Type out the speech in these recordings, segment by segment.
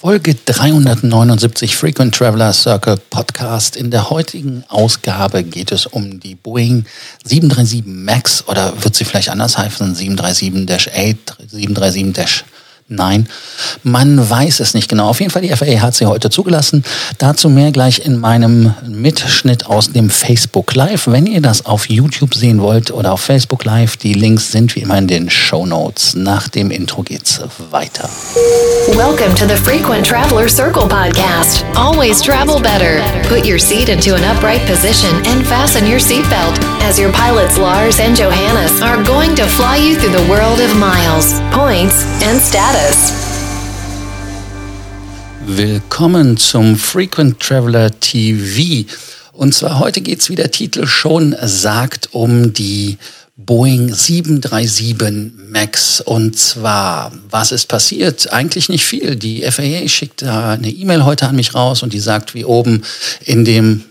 Folge 379 Frequent Traveler Circle Podcast. In der heutigen Ausgabe geht es um die Boeing 737 MAX oder wird sie vielleicht anders heißen, 737-8, 737- Nein, man weiß es nicht genau. Auf jeden Fall, die FAA hat sie heute zugelassen. Dazu mehr gleich in meinem Mitschnitt aus dem Facebook Live. Wenn ihr das auf YouTube sehen wollt oder auf Facebook Live, die Links sind wie immer in den Show Notes. Nach dem Intro geht's weiter. Welcome to the Frequent Traveler Circle podcast. Always travel better. Put your seat into an upright position and fasten your seatbelt as your pilots Lars and Johannes are going to fly you through the world of miles, points, and status. Willkommen zum Frequent Traveler TV. Und zwar heute geht es, wie der Titel schon sagt, um die Boeing 737 MAX. Und zwar, was ist passiert? Eigentlich nicht viel. Die FAA schickt da eine E-Mail heute an mich raus und die sagt, wie oben in dem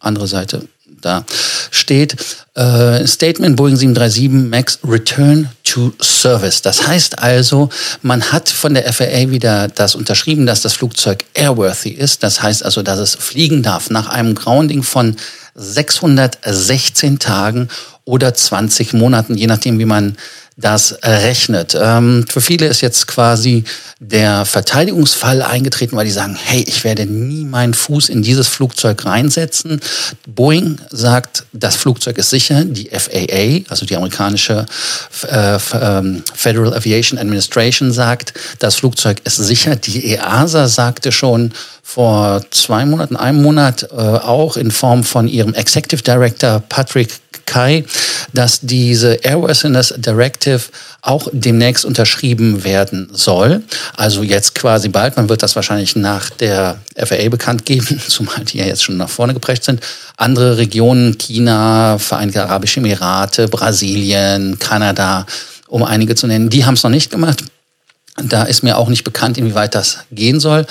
andere Seite da steht äh, Statement Boeing 737 MAX Return to Service. Das heißt also, man hat von der FAA wieder das unterschrieben, dass das Flugzeug airworthy ist. Das heißt also, dass es fliegen darf nach einem Grounding von 616 Tagen oder 20 Monaten, je nachdem, wie man das rechnet. Ähm, für viele ist jetzt quasi der Verteidigungsfall eingetreten, weil die sagen, hey, ich werde nie meinen Fuß in dieses Flugzeug reinsetzen. Boeing sagt, das Flugzeug ist sicher. Die FAA, also die amerikanische äh, ähm, Federal Aviation Administration sagt, das Flugzeug ist sicher. Die EASA sagte schon vor zwei Monaten, einem Monat äh, auch in Form von ihrem Executive Director Patrick Kai, dass diese Airworthiness Directive auch demnächst unterschrieben werden soll. Also jetzt quasi bald. Man wird das wahrscheinlich nach der FAA bekannt geben, zumal die ja jetzt schon nach vorne geprägt sind. Andere Regionen, China, Vereinigte Arabische Emirate, Brasilien, Kanada, um einige zu nennen, die haben es noch nicht gemacht. Da ist mir auch nicht bekannt, inwieweit das gehen soll.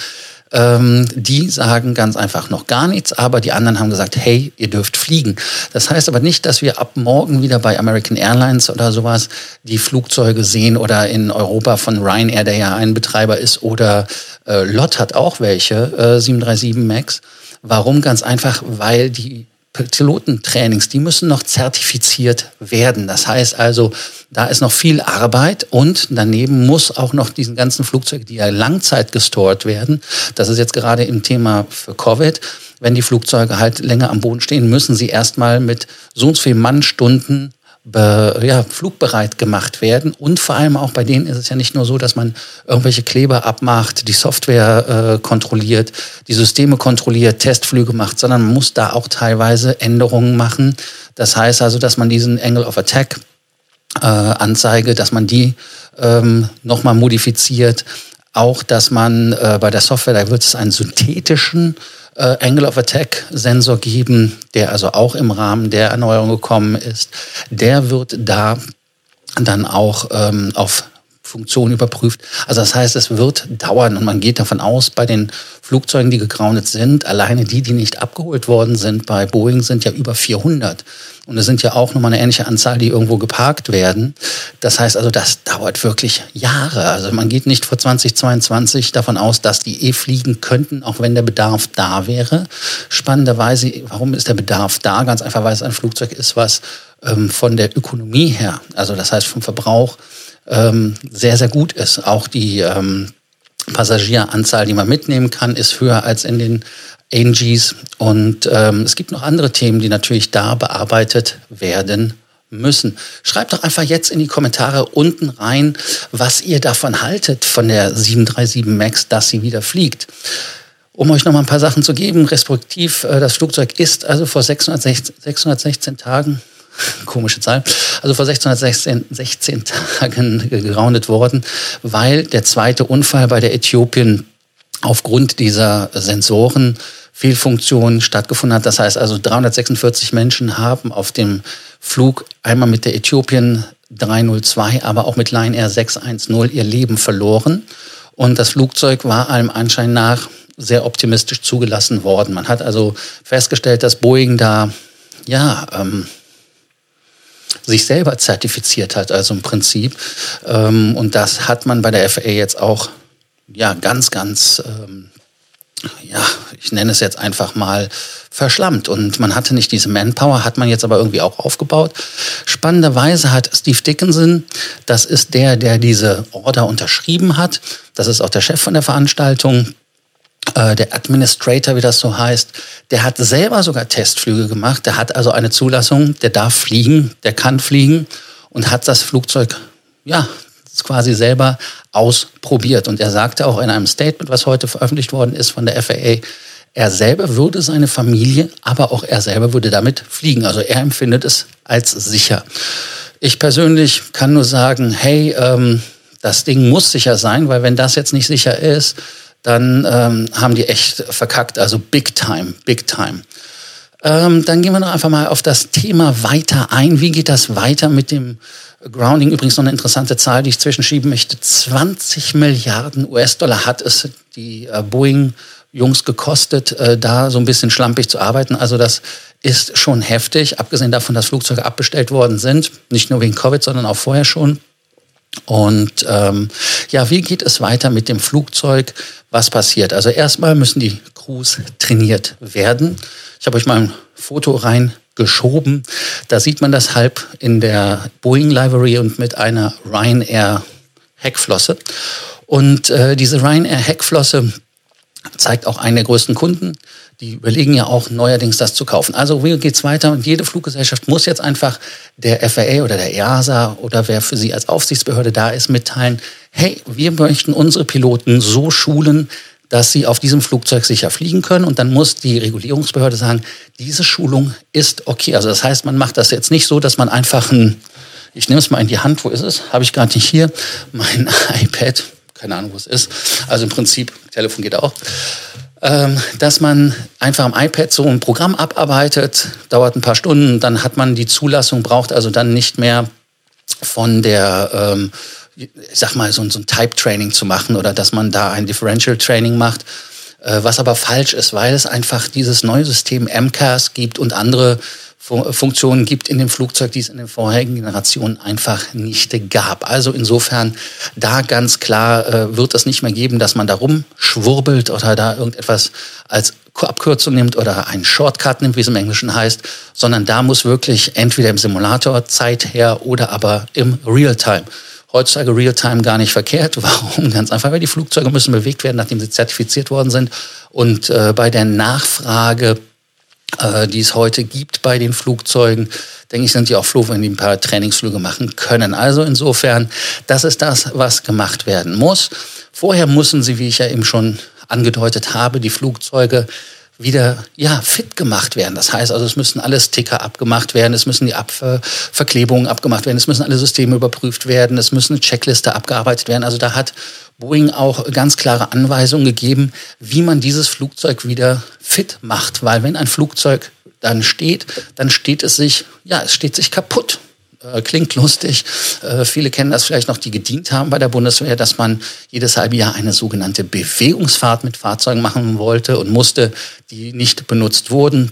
Ähm, die sagen ganz einfach noch gar nichts, aber die anderen haben gesagt, hey, ihr dürft fliegen. Das heißt aber nicht, dass wir ab morgen wieder bei American Airlines oder sowas die Flugzeuge sehen oder in Europa von Ryanair, der ja ein Betreiber ist, oder äh, LOT hat auch welche, äh, 737 MAX. Warum? Ganz einfach, weil die Pilotentrainings, die müssen noch zertifiziert werden. Das heißt also, da ist noch viel Arbeit und daneben muss auch noch diesen ganzen Flugzeuge, die ja Langzeit gestort werden, das ist jetzt gerade im Thema für Covid, wenn die Flugzeuge halt länger am Boden stehen, müssen sie erstmal mit so und so viel Mannstunden be, ja, flugbereit gemacht werden. Und vor allem auch bei denen ist es ja nicht nur so, dass man irgendwelche Kleber abmacht, die Software äh, kontrolliert, die Systeme kontrolliert, Testflüge macht, sondern man muss da auch teilweise Änderungen machen. Das heißt also, dass man diesen Angle of Attack äh, Anzeige, dass man die ähm, nochmal modifiziert. Auch, dass man äh, bei der Software, da wird es einen synthetischen äh, Angle of Attack Sensor geben, der also auch im Rahmen der Erneuerung gekommen ist. Der wird da dann auch ähm, auf Funktion überprüft. Also das heißt, es wird dauern und man geht davon aus, bei den Flugzeugen, die gegroundet sind, alleine die, die nicht abgeholt worden sind bei Boeing, sind ja über 400. Und es sind ja auch nochmal eine ähnliche Anzahl, die irgendwo geparkt werden. Das heißt also, das dauert wirklich Jahre. Also man geht nicht vor 2022 davon aus, dass die eh fliegen könnten, auch wenn der Bedarf da wäre. Spannenderweise, warum ist der Bedarf da? Ganz einfach, weil es ein Flugzeug ist, was ähm, von der Ökonomie her, also das heißt vom Verbrauch, ähm, sehr, sehr gut ist. Auch die ähm, Passagieranzahl, die man mitnehmen kann, ist höher als in den ANGs. Und ähm, es gibt noch andere Themen, die natürlich da bearbeitet werden müssen. Schreibt doch einfach jetzt in die Kommentare unten rein, was ihr davon haltet, von der 737 MAX, dass sie wieder fliegt. Um euch noch mal ein paar Sachen zu geben, respektiv, äh, das Flugzeug ist also vor 616, 616 Tagen komische Zahl, also vor 616 16 Tagen geraundet worden, weil der zweite Unfall bei der Äthiopien aufgrund dieser Sensoren Fehlfunktion stattgefunden hat. Das heißt also 346 Menschen haben auf dem Flug einmal mit der Äthiopien 302, aber auch mit Lion Air 610 ihr Leben verloren. Und das Flugzeug war allem Anschein nach sehr optimistisch zugelassen worden. Man hat also festgestellt, dass Boeing da ja ähm, sich selber zertifiziert hat, also im Prinzip. Ähm, und das hat man bei der FAA jetzt auch ja ganz, ganz ähm, ja, ich nenne es jetzt einfach mal verschlammt. Und man hatte nicht diese Manpower, hat man jetzt aber irgendwie auch aufgebaut. Spannenderweise hat Steve Dickinson, das ist der, der diese Order unterschrieben hat, das ist auch der Chef von der Veranstaltung, der Administrator, wie das so heißt, der hat selber sogar Testflüge gemacht. Der hat also eine Zulassung, der darf fliegen, der kann fliegen und hat das Flugzeug, ja, quasi selber ausprobiert. Und er sagte auch in einem Statement, was heute veröffentlicht worden ist von der FAA, er selber würde seine Familie, aber auch er selber würde damit fliegen. Also er empfindet es als sicher. Ich persönlich kann nur sagen, hey, ähm, das Ding muss sicher sein, weil wenn das jetzt nicht sicher ist, dann ähm, haben die echt verkackt. Also big time, big time. Ähm, dann gehen wir noch einfach mal auf das Thema weiter ein. Wie geht das weiter mit dem Grounding? Übrigens noch eine interessante Zahl, die ich zwischenschieben möchte. 20 Milliarden US-Dollar hat es die äh, Boeing Jungs gekostet, äh, da so ein bisschen schlampig zu arbeiten. Also das ist schon heftig, abgesehen davon, dass Flugzeuge abbestellt worden sind, nicht nur wegen Covid, sondern auch vorher schon. Und ähm, ja, wie geht es weiter mit dem Flugzeug? Was passiert? Also erstmal müssen die Crews trainiert werden. Ich habe euch mal ein Foto reingeschoben. Da sieht man das halb in der Boeing Livery und mit einer Ryanair Heckflosse. Und äh, diese Ryanair Heckflosse zeigt auch einen der größten Kunden. Die überlegen ja auch neuerdings das zu kaufen. Also wie geht's weiter? Und jede Fluggesellschaft muss jetzt einfach der FAA oder der EASA oder wer für sie als Aufsichtsbehörde da ist, mitteilen, hey, wir möchten unsere Piloten so schulen, dass sie auf diesem Flugzeug sicher fliegen können. Und dann muss die Regulierungsbehörde sagen, diese Schulung ist okay. Also das heißt, man macht das jetzt nicht so, dass man einfach ein, ich nehme es mal in die Hand, wo ist es? Habe ich gerade nicht hier, mein iPad, keine Ahnung, wo es ist. Also im Prinzip, Telefon geht auch. Ähm, dass man einfach am iPad so ein Programm abarbeitet, dauert ein paar Stunden, dann hat man die Zulassung, braucht also dann nicht mehr von der, ähm, ich sag mal, so, so ein Type-Training zu machen oder dass man da ein Differential-Training macht, äh, was aber falsch ist, weil es einfach dieses neue System MCAS gibt und andere Funktionen gibt in dem Flugzeug, die es in den vorherigen Generationen einfach nicht gab. Also insofern da ganz klar äh, wird es nicht mehr geben, dass man da rumschwurbelt oder da irgendetwas als Abkürzung nimmt oder einen Shortcut nimmt, wie es im Englischen heißt, sondern da muss wirklich entweder im Simulator Zeit her oder aber im Realtime. Heutzutage Realtime gar nicht verkehrt. Warum? Ganz einfach, weil die Flugzeuge müssen bewegt werden, nachdem sie zertifiziert worden sind. Und äh, bei der Nachfrage äh, die es heute gibt bei den Flugzeugen, denke ich, sind die auch froh, wenn die ein paar Trainingsflüge machen können. Also insofern, das ist das, was gemacht werden muss. Vorher müssen sie, wie ich ja eben schon angedeutet habe, die Flugzeuge wieder ja, fit gemacht werden. Das heißt also, es müssen alle Sticker abgemacht werden, es müssen die Abverklebungen abgemacht werden, es müssen alle Systeme überprüft werden, es müssen eine Checkliste abgearbeitet werden. Also da hat Boeing auch ganz klare Anweisungen gegeben, wie man dieses Flugzeug wieder fit macht. Weil wenn ein Flugzeug dann steht, dann steht es sich, ja, es steht sich kaputt. Äh, klingt lustig. Äh, viele kennen das vielleicht noch, die gedient haben bei der Bundeswehr, dass man jedes halbe Jahr eine sogenannte Bewegungsfahrt mit Fahrzeugen machen wollte und musste, die nicht benutzt wurden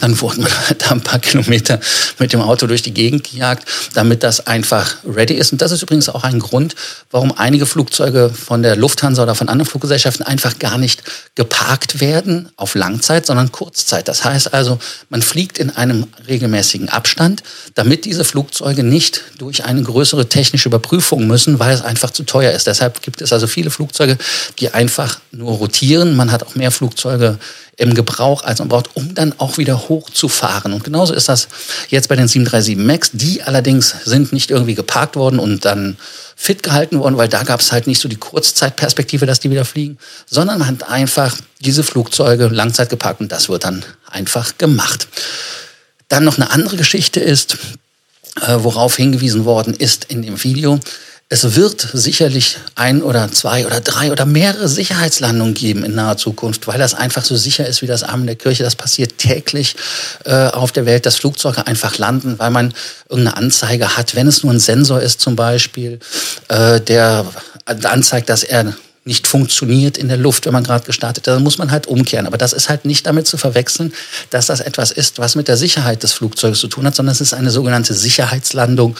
dann wurde man halt da ein paar Kilometer mit dem Auto durch die Gegend gejagt, damit das einfach ready ist. Und das ist übrigens auch ein Grund, warum einige Flugzeuge von der Lufthansa oder von anderen Fluggesellschaften einfach gar nicht geparkt werden auf Langzeit, sondern Kurzzeit. Das heißt also, man fliegt in einem regelmäßigen Abstand, damit diese Flugzeuge nicht durch eine größere technische Überprüfung müssen, weil es einfach zu teuer ist. Deshalb gibt es also viele Flugzeuge, die einfach nur rotieren. Man hat auch mehr Flugzeuge im Gebrauch, als man braucht, um dann auch wieder hochzufahren. Und genauso ist das jetzt bei den 737 MAX. Die allerdings sind nicht irgendwie geparkt worden und dann fit gehalten worden, weil da gab es halt nicht so die Kurzzeitperspektive, dass die wieder fliegen, sondern man hat einfach diese Flugzeuge Langzeit geparkt und das wird dann einfach gemacht. Dann noch eine andere Geschichte ist, äh, worauf hingewiesen worden ist in dem Video, es wird sicherlich ein oder zwei oder drei oder mehrere Sicherheitslandungen geben in naher Zukunft, weil das einfach so sicher ist wie das Arm der Kirche. Das passiert täglich äh, auf der Welt, dass Flugzeuge einfach landen, weil man irgendeine Anzeige hat. Wenn es nur ein Sensor ist zum Beispiel, äh, der anzeigt, dass er nicht funktioniert in der Luft, wenn man gerade gestartet hat, dann muss man halt umkehren. Aber das ist halt nicht damit zu verwechseln, dass das etwas ist, was mit der Sicherheit des Flugzeugs zu tun hat, sondern es ist eine sogenannte Sicherheitslandung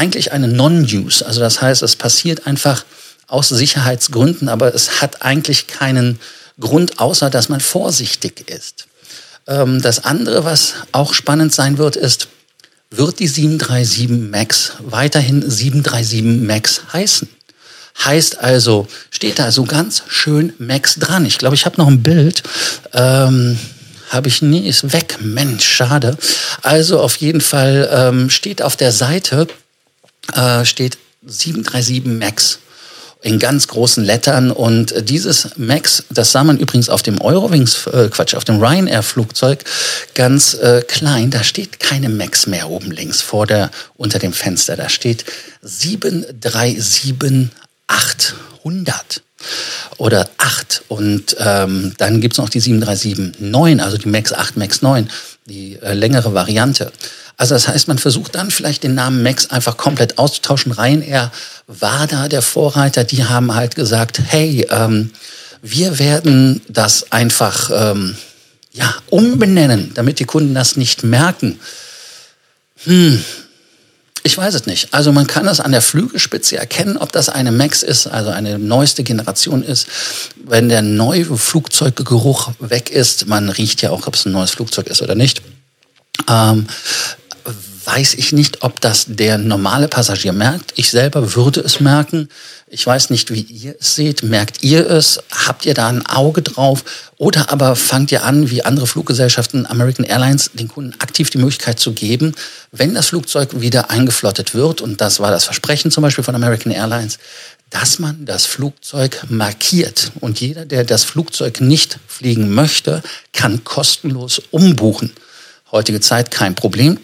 eigentlich eine Non-Use. Also das heißt, es passiert einfach aus Sicherheitsgründen, aber es hat eigentlich keinen Grund, außer dass man vorsichtig ist. Ähm, das andere, was auch spannend sein wird, ist, wird die 737 MAX weiterhin 737 MAX heißen? Heißt also, steht da so ganz schön Max dran. Ich glaube, ich habe noch ein Bild. Ähm, habe ich nie, ist weg. Mensch, schade. Also auf jeden Fall ähm, steht auf der Seite, äh, steht 737 Max in ganz großen Lettern. Und dieses Max, das sah man übrigens auf dem Eurowings, äh, Quatsch, auf dem Ryanair Flugzeug ganz äh, klein, da steht keine Max mehr oben links vor der, unter dem Fenster, da steht 737 800 oder 8 und ähm, dann gibt's noch die 737-9, also die MAX 8, MAX 9, die äh, längere Variante. Also das heißt, man versucht dann vielleicht den Namen Max einfach komplett auszutauschen. Ryanair war da der Vorreiter, die haben halt gesagt, hey, ähm, wir werden das einfach ähm, ja, umbenennen, damit die Kunden das nicht merken. Hm, ich weiß es nicht. Also man kann es an der Flügelspitze erkennen, ob das eine Max ist, also eine neueste Generation ist. Wenn der neue Flugzeuggeruch weg ist, man riecht ja auch, ob es ein neues Flugzeug ist oder nicht. Ähm, weiß ich nicht, ob das der normale Passagier merkt. Ich selber würde es merken. Ich weiß nicht, wie ihr es seht. Merkt ihr es? Habt ihr da ein Auge drauf? Oder aber fangt ihr an, wie andere Fluggesellschaften, American Airlines, den Kunden aktiv die Möglichkeit zu geben, wenn das Flugzeug wieder eingeflottet wird, und das war das Versprechen zum Beispiel von American Airlines, dass man das Flugzeug markiert. Und jeder, der das Flugzeug nicht fliegen möchte, kann kostenlos umbuchen. Heutige Zeit kein Problem.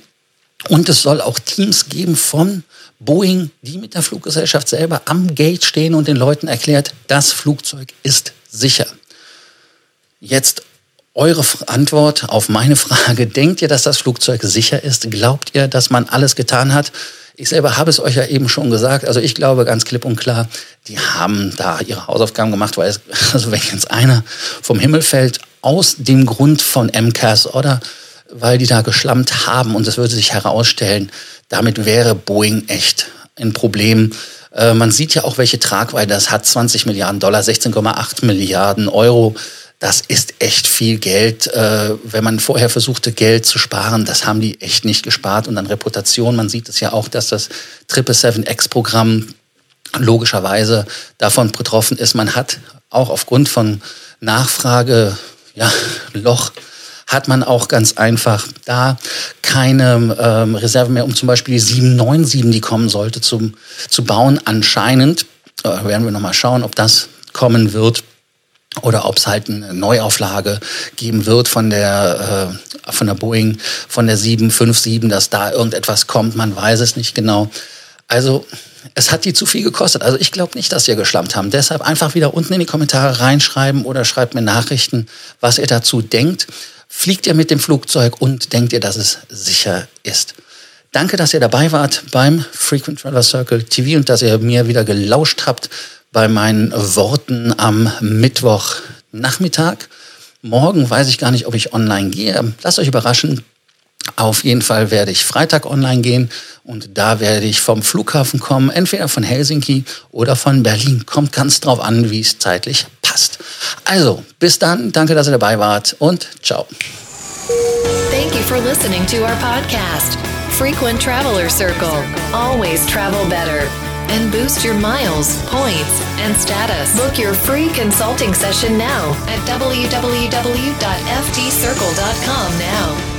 Und es soll auch Teams geben von Boeing, die mit der Fluggesellschaft selber am Gate stehen und den Leuten erklärt, das Flugzeug ist sicher. Jetzt eure Antwort auf meine Frage. Denkt ihr, dass das Flugzeug sicher ist? Glaubt ihr, dass man alles getan hat? Ich selber habe es euch ja eben schon gesagt. Also ich glaube ganz klipp und klar, die haben da ihre Hausaufgaben gemacht, weil es, also wenn jetzt einer vom Himmel fällt, aus dem Grund von MCAS oder weil die da geschlammt haben und es würde sich herausstellen, damit wäre Boeing echt ein Problem. Äh, man sieht ja auch, welche Tragweite das hat. 20 Milliarden Dollar, 16,8 Milliarden Euro. Das ist echt viel Geld. Äh, wenn man vorher versuchte, Geld zu sparen, das haben die echt nicht gespart. Und an Reputation, man sieht es ja auch, dass das 777X-Programm logischerweise davon betroffen ist. Man hat auch aufgrund von Nachfrage, ja, Loch, hat man auch ganz einfach da keine ähm, Reserve mehr, um zum Beispiel die 797, die kommen sollte, zum, zu bauen. Anscheinend äh, werden wir nochmal schauen, ob das kommen wird oder ob es halt eine Neuauflage geben wird von der, äh, von der Boeing, von der 757, dass da irgendetwas kommt. Man weiß es nicht genau. Also es hat die zu viel gekostet. Also ich glaube nicht, dass ihr geschlampt haben. Deshalb einfach wieder unten in die Kommentare reinschreiben oder schreibt mir Nachrichten, was ihr dazu denkt. Fliegt ihr mit dem Flugzeug und denkt ihr, dass es sicher ist? Danke, dass ihr dabei wart beim Frequent Traveler Circle TV und dass ihr mir wieder gelauscht habt bei meinen Worten am Mittwochnachmittag. Morgen weiß ich gar nicht, ob ich online gehe. Lasst euch überraschen. Auf jeden Fall werde ich Freitag online gehen und da werde ich vom Flughafen kommen, entweder von Helsinki oder von Berlin. Kommt ganz drauf an, wie es zeitlich passt. Also, bis dann, danke, dass ihr dabei wart und ciao. Thank you for listening to our podcast, Frequent Traveler Circle. Always travel better. And boost your miles, points, and status. Book your free consulting session now at www.ftcircle.com now.